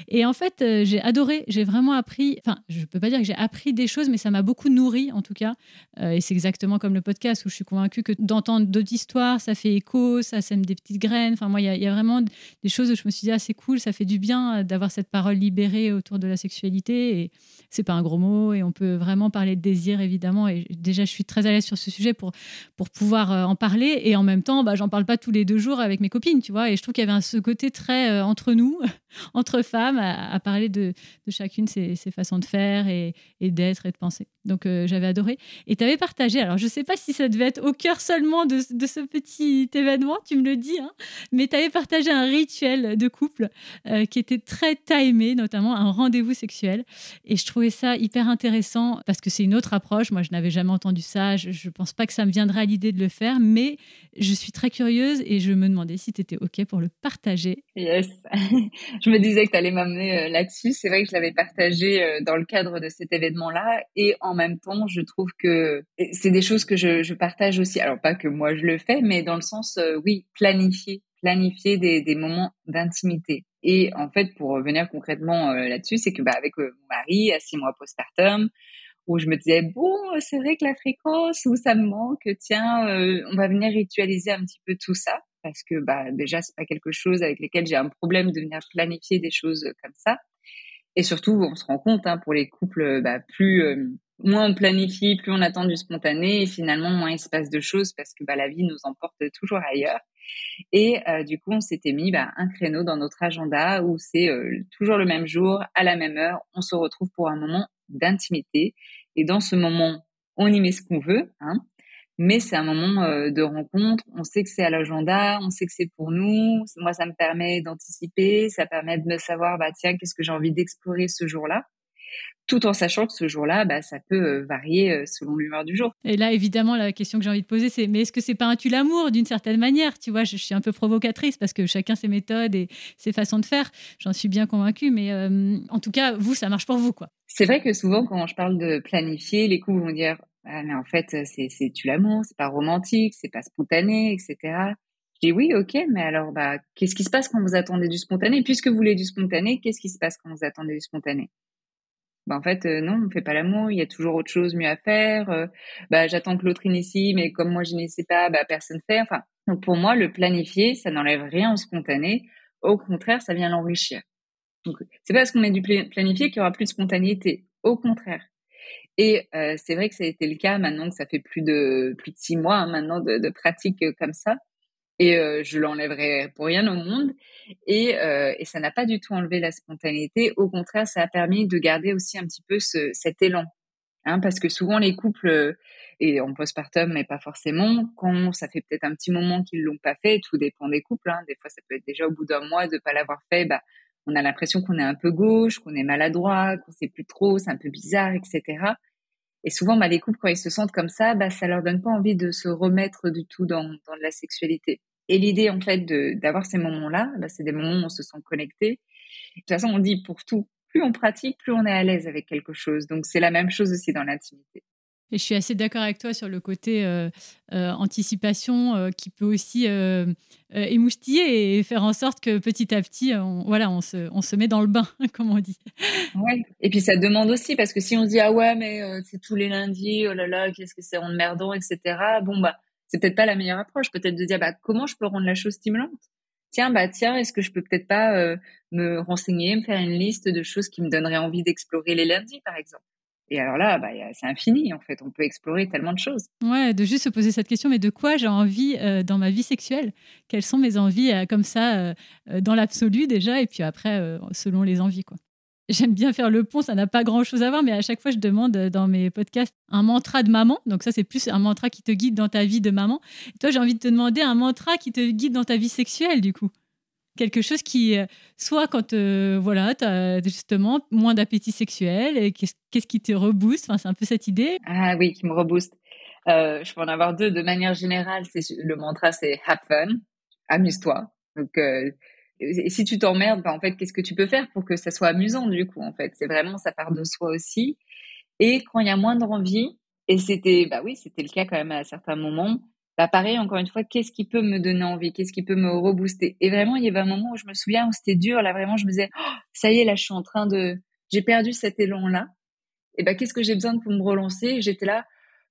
Et en fait, j'ai adoré. J'ai vraiment appris, enfin, je peux pas dire que j'ai appris des choses, mais ça m'a beaucoup nourri, en tout cas. et c'est exactement comme le podcast où je suis convaincue que d'entendre d'autres histoires, ça fait écho, ça sème des petites graines. Enfin, moi, il y, a vraiment des choses où je me suis dit, ah, c'est cool, ça fait du bien euh, d'avoir cette parole libérée autour de la sexualité. Et c'est pas un gros mot. Et on peut vraiment parler de désir, évidemment. Et déjà, je suis très à l'aise sur ce sujet pour, pour pouvoir euh, en parler. Et en même temps, bah, j'en parle pas tous les deux jours avec mes copines, tu vois. Et je trouve qu'il y avait ce côté très euh, entre nous, entre femmes, à, parler de, de chacune ses, ses, façons de faire et, et d'être et de penser. Donc, j'avais adoré. Et tu avais partagé, alors je sais pas si ça devait être au cœur seulement de, ce petit événement, tu me le dis, hein. mais tu avais partagé un rituel de couple euh, qui était très timé, notamment un rendez-vous sexuel. Et je trouvais ça hyper intéressant parce que c'est une autre approche. Moi, je n'avais jamais entendu ça. Je ne pense pas que ça me viendrait à l'idée de le faire, mais je suis très curieuse et je me demandais si tu étais OK pour le partager. Yes. je me disais que tu allais m'amener euh, là-dessus. C'est vrai que je l'avais partagé euh, dans le cadre de cet événement-là. Et en même temps, je trouve que c'est des choses que je, je partage aussi. Alors pas que moi je le fais, mais dans le sens, euh, oui, planifier, planifier des, des moments d'intimité. Et en fait, pour revenir concrètement euh, là-dessus, c'est que bah, avec euh, mon mari, à six mois postpartum, où je me disais bon, c'est vrai que la fréquence, où ça me manque, tiens, on va venir ritualiser un petit peu tout ça parce que bah déjà c'est pas quelque chose avec lequel j'ai un problème de venir planifier des choses comme ça. Et surtout, on se rend compte hein, pour les couples bah, plus moins on planifie, plus on attend du spontané et finalement moins il se passe de choses parce que bah, la vie nous emporte toujours ailleurs. Et euh, du coup, on s'était mis bah, un créneau dans notre agenda où c'est euh, toujours le même jour, à la même heure, on se retrouve pour un moment d'intimité. Et dans ce moment, on y met ce qu'on veut, hein, mais c'est un moment euh, de rencontre. On sait que c'est à l'agenda, on sait que c'est pour nous. Moi, ça me permet d'anticiper, ça permet de me savoir, bah tiens, qu'est-ce que j'ai envie d'explorer ce jour-là tout en sachant que ce jour-là, bah, ça peut euh, varier euh, selon l'humeur du jour. Et là, évidemment, la question que j'ai envie de poser, c'est mais est-ce que c'est pas un tue l'amour d'une certaine manière? Tu vois, je, suis un peu provocatrice parce que chacun ses méthodes et ses façons de faire. J'en suis bien convaincue, mais euh, en tout cas, vous, ça marche pour vous, quoi. C'est vrai que souvent, quand je parle de planifier, les couples vont dire ah, mais en fait, c'est tu l'amour, c'est pas romantique, c'est pas spontané, etc. Je dis oui, ok, mais alors, bah, qu'est-ce qui se passe quand vous attendez du spontané? Puisque vous voulez du spontané, qu'est-ce qui se passe quand vous attendez du spontané? Bah, en fait euh, non on fait pas l'amour il y a toujours autre chose mieux à faire euh, bah j'attends que l'autre initie mais comme moi je n'essaie pas bah personne fait enfin donc pour moi le planifier ça n'enlève rien au spontané Au contraire, ça vient l'enrichir. Donc, c'est pas parce qu'on met du planifié qu'il y aura plus de spontanéité. Au contraire. Et euh, c'est vrai que ça a été le cas maintenant que ça fait plus de plus de six mois hein, maintenant de, de, pratique euh, comme ça. Et euh, je l'enlèverai pour rien au monde. Et, euh, et ça n'a pas du tout enlevé la spontanéité. Au contraire, ça a permis de garder aussi un petit peu ce, cet élan. Hein, parce que souvent les couples et en postpartum, mais pas forcément, quand ça fait peut-être un petit moment qu'ils l'ont pas fait, tout dépend des couples. Hein, des fois, ça peut être déjà au bout d'un mois de pas l'avoir fait. Bah, on a l'impression qu'on est un peu gauche, qu'on est maladroit, qu'on sait plus trop, c'est un peu bizarre, etc. Et souvent, bah, les couples, quand ils se sentent comme ça, bah, ça leur donne pas envie de se remettre du tout dans, dans la sexualité. Et l'idée, en fait, d'avoir ces moments-là, bah, c'est des moments où on se sent connecté. De toute façon, on dit pour tout, plus on pratique, plus on est à l'aise avec quelque chose. Donc, c'est la même chose aussi dans l'intimité. Et je suis assez d'accord avec toi sur le côté euh, euh, anticipation euh, qui peut aussi émoustiller et faire en sorte que petit à petit, on, voilà, on se, on se met dans le bain, comme on dit. Ouais. Et puis ça demande aussi, parce que si on se dit, ah ouais, mais c'est tous les lundis, oh là là, qu'est-ce que c'est emmerdant, etc. Bon, bah, c'est peut-être pas la meilleure approche. Peut-être de dire, bah, comment je peux rendre la chose stimulante? Tiens, bah, tiens, est-ce que je peux peut-être pas me renseigner, me faire une liste de choses qui me donneraient envie d'explorer les lundis, par exemple? Et alors là, bah, c'est infini en fait. On peut explorer tellement de choses. Ouais, de juste se poser cette question, mais de quoi j'ai envie euh, dans ma vie sexuelle? Quelles sont mes envies euh, comme ça, euh, dans l'absolu déjà, et puis après, selon les envies quoi. J'aime bien faire le pont, ça n'a pas grand chose à voir, mais à chaque fois, je demande dans mes podcasts un mantra de maman. Donc, ça, c'est plus un mantra qui te guide dans ta vie de maman. Toi, j'ai envie de te demander un mantra qui te guide dans ta vie sexuelle, du coup quelque chose qui, euh, soit quand euh, voilà, tu as justement moins d'appétit sexuel, qu'est-ce qui te rebooste? Enfin, C'est un peu cette idée. Ah oui, qui me rebooste. Euh, je peux en avoir deux. De manière générale, le mantra, c'est have fun, amuse-toi. Donc, si tu t'emmerdes, bah, en fait, qu'est-ce que tu peux faire pour que ça soit amusant du coup En fait, c'est vraiment ça part de soi aussi. Et quand il y a moindre envie, et c'était, bah oui, c'était le cas quand même à certains moments bah pareil, encore une fois, qu'est-ce qui peut me donner envie? Qu'est-ce qui peut me rebooster? Et vraiment, il y avait un moment où je me souviens où c'était dur. Là, vraiment, je me disais, oh, ça y est, là, je suis en train de, j'ai perdu cet élan-là. Et bah, qu'est-ce que j'ai besoin pour me relancer? J'étais là,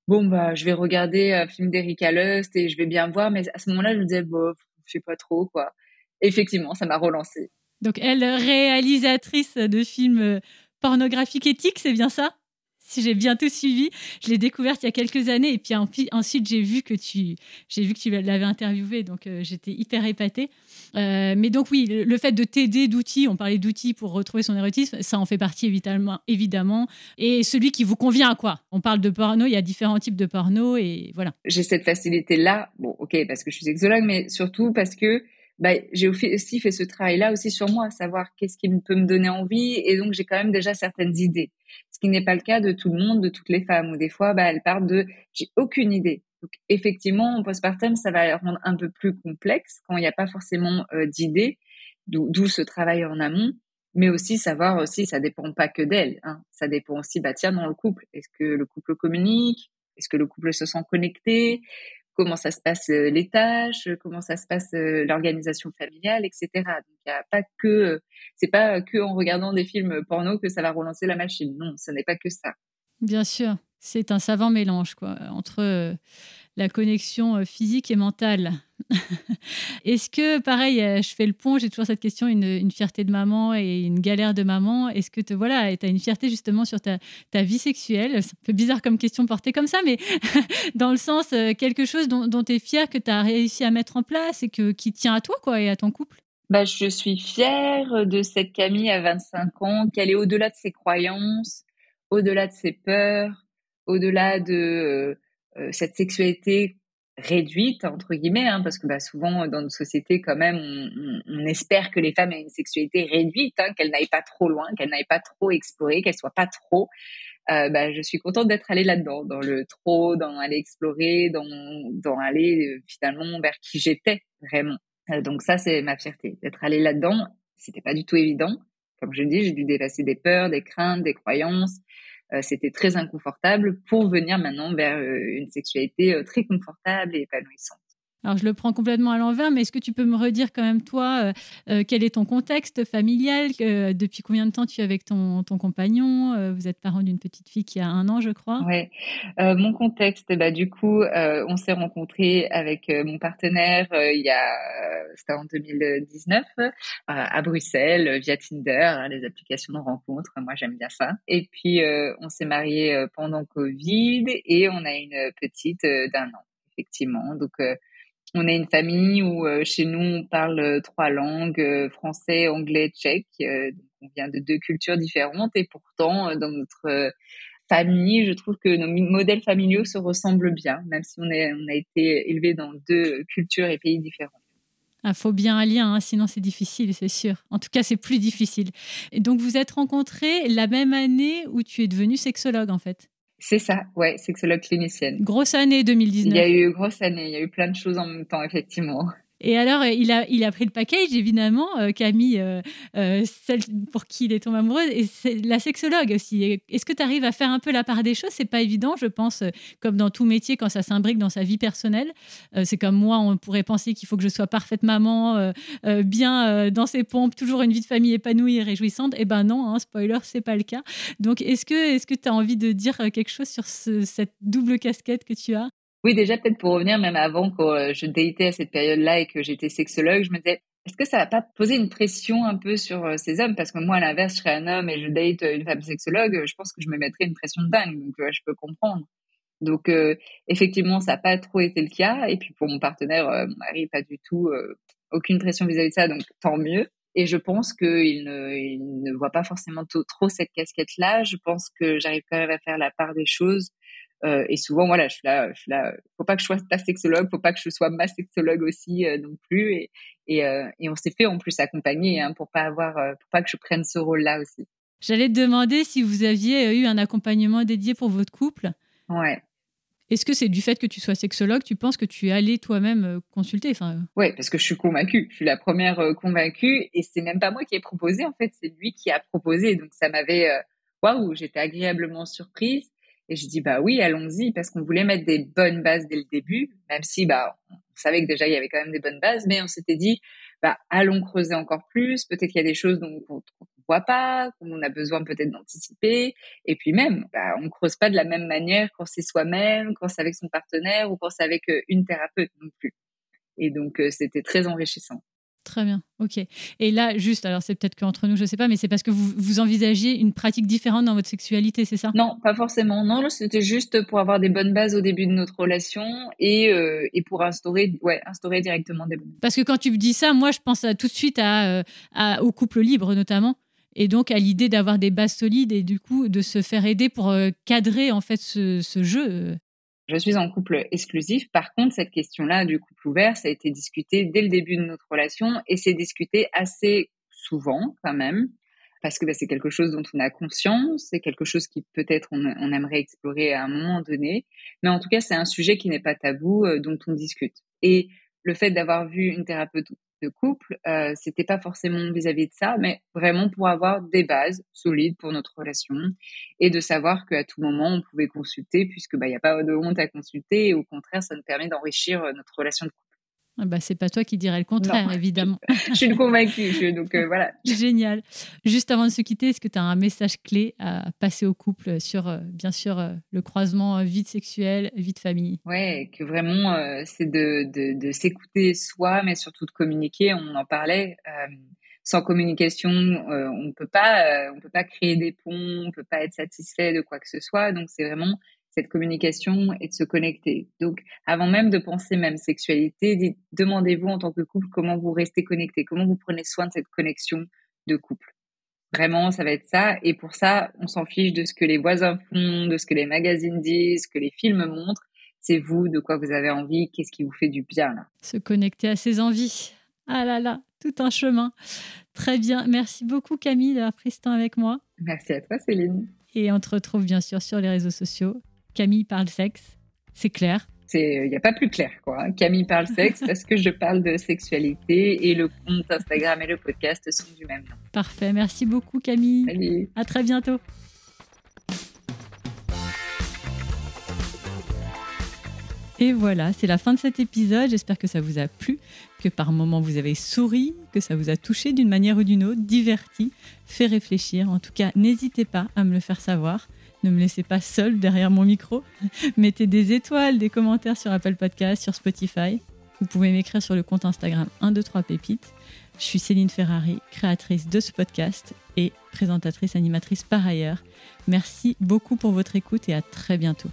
bon bah, je vais regarder un film d'Erika Lust et je vais bien voir. Mais à ce moment-là, je me disais, bon, je sais pas trop quoi. Effectivement, ça m'a relancé. Donc, elle, réalisatrice de films pornographiques éthiques, c'est bien ça? Si j'ai bien tout suivi. Je l'ai découverte il y a quelques années et puis ensuite j'ai vu que tu, j'ai vu que tu l'avais interviewé, donc euh, j'étais hyper épatée. Euh, mais donc oui, le, fait de t'aider d'outils, on parlait d'outils pour retrouver son érotisme, ça en fait partie évidemment, évidemment. Et celui qui vous convient à quoi On parle de porno, il y a différents types de porno et voilà. J'ai cette facilité là, bon ok parce que je suis sexologue, mais surtout parce que bah, j'ai aussi fait ce travail-là aussi sur moi, savoir qu'est-ce qui peut me donner envie, et donc j'ai quand même déjà certaines idées. Ce qui n'est pas le cas de tout le monde, de toutes les femmes, où des fois, bah, elles partent de j'ai aucune idée. Donc effectivement, en postpartum, ça va rendre un peu plus complexe quand il n'y a pas forcément euh, d'idées, d'où ce travail en amont, mais aussi savoir aussi, ça dépend pas que d'elle, hein. ça dépend aussi, bah tiens, dans le couple, est-ce que le couple communique, est-ce que le couple se sent connecté, comment ça se passe les tâches, comment ça se passe l'organisation familiale, etc. Donc il n'y a pas que, c'est pas que en regardant des films porno que ça va relancer la machine. Non, ce n'est pas que ça. Bien sûr, c'est un savant mélange quoi entre la connexion physique et mentale. Est-ce que, pareil, je fais le pont, j'ai toujours cette question, une, fierté de maman et une galère de maman. Est-ce que tu voilà, as une fierté justement sur ta, vie sexuelle? C'est un peu bizarre comme question portée comme ça, mais dans le sens, quelque chose dont, tu es fière que tu as réussi à mettre en place et que, qui tient à toi quoi, et à ton couple? Bah, je suis fière de cette Camille à 25 ans, qu'elle est au-delà de ses croyances, au-delà de ses peurs, au-delà de euh, cette sexualité réduite entre guillemets hein, parce que bah, souvent dans nos sociétés quand même on, on, espère que les femmes aient une sexualité réduite hein, qu'elles n'aillent pas trop loin qu'elles n'aillent pas trop explorer qu'elles soient pas trop euh, bah, je suis contente d'être allée là-dedans dans le trop dans aller explorer dans dans aller euh, finalement vers qui j'étais vraiment. Euh, donc ça c'est ma fierté d'être allée là-dedans. C'était pas du tout évident. Comme je dis j'ai dû dépasser des peurs des craintes des croyances. euh, c'était très inconfortable pour venir maintenant vers euh, une sexualité euh, très confortable et épanouissante. Alors, je le prends complètement à l'envers, mais est-ce que tu peux me redire quand même, toi, euh, euh, quel est ton contexte familial? Depuis combien de temps tu es avec ton, ton compagnon? Euh, Vous êtes parent d'une petite fille qui a un an, je crois. Oui, mon contexte, bah, du coup, on s'est rencontrés avec mon partenaire il y a, c'était en 2019, à Bruxelles, via Tinder, hein, les applications de rencontre. Moi, j'aime bien ça. Et puis, on s'est mariés pendant Covid et on a une petite d'un an, effectivement. Donc, on est une famille où euh, chez nous on parle euh, trois langues, euh, français, anglais, tchèque. on vient de deux cultures différentes et pourtant dans notre famille, je trouve que nos modèles familiaux se ressemblent bien, même si on, a été élevés dans deux cultures et pays différents. Il ah, faut bien un lien, hein, sinon c'est difficile, c'est sûr. En tout cas, c'est plus difficile. Et donc, vous êtes rencontrés la même année où tu es devenue sexologue, en fait? C'est ça, ouais, sexologue clinicienne. Grosse année 2019. Il y a eu grosse année, il y a eu plein de choses en même temps, effectivement. Et alors, il a, il a pris le package, évidemment, euh, Camille, euh, euh, celle pour qui il est tombé amoureux, et c'est la sexologue aussi. Est-ce que tu arrives à faire un peu la part des choses? C'est pas évident, je pense, comme dans tout métier, quand ça s'imbrique dans sa vie personnelle. c'est comme moi, on pourrait penser qu'il faut que je sois parfaite maman, bien dans ses pompes, toujours une vie de famille épanouie et réjouissante. Eh ben non, hein, spoiler, c'est pas le cas. Donc, est-ce que tu as envie de dire quelque chose sur cette double casquette que tu as? Oui, déjà peut-être pour revenir même avant que euh, je datais à cette période-là et que j'étais sexologue, je me disais est-ce que ça va pas poser une pression un peu sur euh, ces hommes? Parce que moi, à l'inverse, je serais un homme et je date une femme sexologue, je pense que je me mettrais une pression de dingue. Donc, je peux comprendre. Donc, euh, effectivement, ça n'a pas trop été le cas. Et puis, pour mon partenaire, mon mari, pas du tout, aucune pression vis-à-vis de ça. Donc, tant mieux. Et je pense qu'il ne, il ne voit pas forcément trop cette casquette-là. Je pense que j'arrive quand même à faire la part des choses euh, et souvent, voilà, je suis là, je suis là. Faut pas que je sois ta sexologue, faut pas que je sois ma sexologue aussi euh, non plus. Et, et, euh, et on s'est fait en plus accompagner hein, pour pas avoir, pour pas que je prenne ce rôle-là aussi. J'allais te demander si vous aviez eu un accompagnement dédié pour votre couple. Ouais. Est-ce que c'est du fait que tu sois sexologue, tu penses que tu es allé toi-même consulter enfin... Oui, parce que je suis convaincue. Je suis la première convaincue et c'est même pas moi qui ai proposé, en fait, c'est lui qui a proposé. Donc ça m'avait, waouh, j'étais agréablement surprise. Et je dis bah oui, allons-y parce qu'on voulait mettre des bonnes bases dès le début, même si bah on savait que déjà il y avait quand même des bonnes bases, mais on s'était dit bah allons creuser encore plus. Peut-être qu'il y a des choses dont on ne voit pas, qu'on a besoin peut-être d'anticiper. Et puis même, bah, on creuse pas de la même manière quand c'est soi-même, quand c'est avec son partenaire ou quand c'est avec euh, une thérapeute non plus. Et donc euh, c'était très enrichissant. Très bien, ok. Et là, juste, alors c'est peut-être qu'entre nous, je ne sais pas, mais c'est parce que vous, vous envisagiez une pratique différente dans votre sexualité, c'est ça? Non, pas forcément. Non, c'était juste pour avoir des bonnes bases au début de notre relation et, euh, et pour instaurer, ouais, instaurer directement des bonnes Parce que quand tu me dis ça, moi, je pense tout de suite à, euh, à, au couple libre, notamment. Et donc à l'idée d'avoir des bases solides et du coup de se faire aider pour euh, cadrer en fait ce, ce jeu je suis en couple exclusif. Par contre, cette question-là du couple ouvert, ça a été discuté dès le début de notre relation et c'est discuté assez souvent quand même parce que bah, c'est quelque chose dont on a conscience, c'est quelque chose qui peut-être on, aimerait explorer à un moment donné, mais en tout cas c'est un sujet qui n'est pas tabou euh, dont on discute. Et le fait d'avoir vu une thérapeute de couple, euh, c'était pas forcément vis-à-vis de ça, mais vraiment pour avoir des bases solides pour notre relation et de savoir qu'à tout moment on pouvait consulter puisque bah il y a pas de honte à consulter et au contraire ça nous permet d'enrichir euh, notre relation de couple. Ah bah, c'est pas toi qui dirais le contraire, évidemment. je suis convaincue, donc euh, voilà. Génial. Juste avant de se quitter, est-ce que tu as un message clé à passer au couple sur, euh, bien sûr, euh, le croisement vie sexuelle, vie de famille? Ouais, que vraiment, c'est de, de, de s'écouter soi, mais surtout de communiquer. On en parlait. sans communication, on ne peut pas, on peut pas créer des ponts, on peut pas être satisfait de quoi que ce soit. Donc c'est vraiment cette communication et de se connecter. Donc, avant même de penser même sexualité, demandez-vous en tant que couple comment vous restez connecté, comment vous prenez soin de cette connexion de couple. Vraiment, ça va être ça. Et pour ça, on s'en fiche de ce que les voisins font, de ce que les magazines disent, ce que les films montrent. C'est vous, de quoi vous avez envie, qu'est-ce qui vous fait du bien là. Se connecter à ses envies. Ah là là, tout un chemin. Très bien. Merci beaucoup Camille d'avoir pris ce temps avec moi. Merci à toi Céline. Et on te retrouve bien sûr sur les réseaux sociaux Camille parle sexe, c'est clair. Il n'y a pas plus clair, quoi. Hein. Camille parle sexe parce que je parle de sexualité et le compte Instagram et le podcast sont du même nom. Parfait. Merci beaucoup, Camille. Salut. À très bientôt. Et voilà, c'est la fin de cet épisode. J'espère que ça vous a plu, que par moments vous avez souri, que ça vous a touché d'une manière ou d'une autre, diverti, fait réfléchir. En tout cas, n'hésitez pas à me le faire savoir. Ne me laissez pas seul derrière mon micro. Mettez des étoiles, des commentaires sur Apple Podcast, sur Spotify. Vous pouvez m'écrire sur le compte Instagram 123 pépites. Je suis Céline Ferrari, créatrice de ce podcast et présentatrice animatrice par ailleurs. Merci beaucoup pour votre écoute et à très bientôt.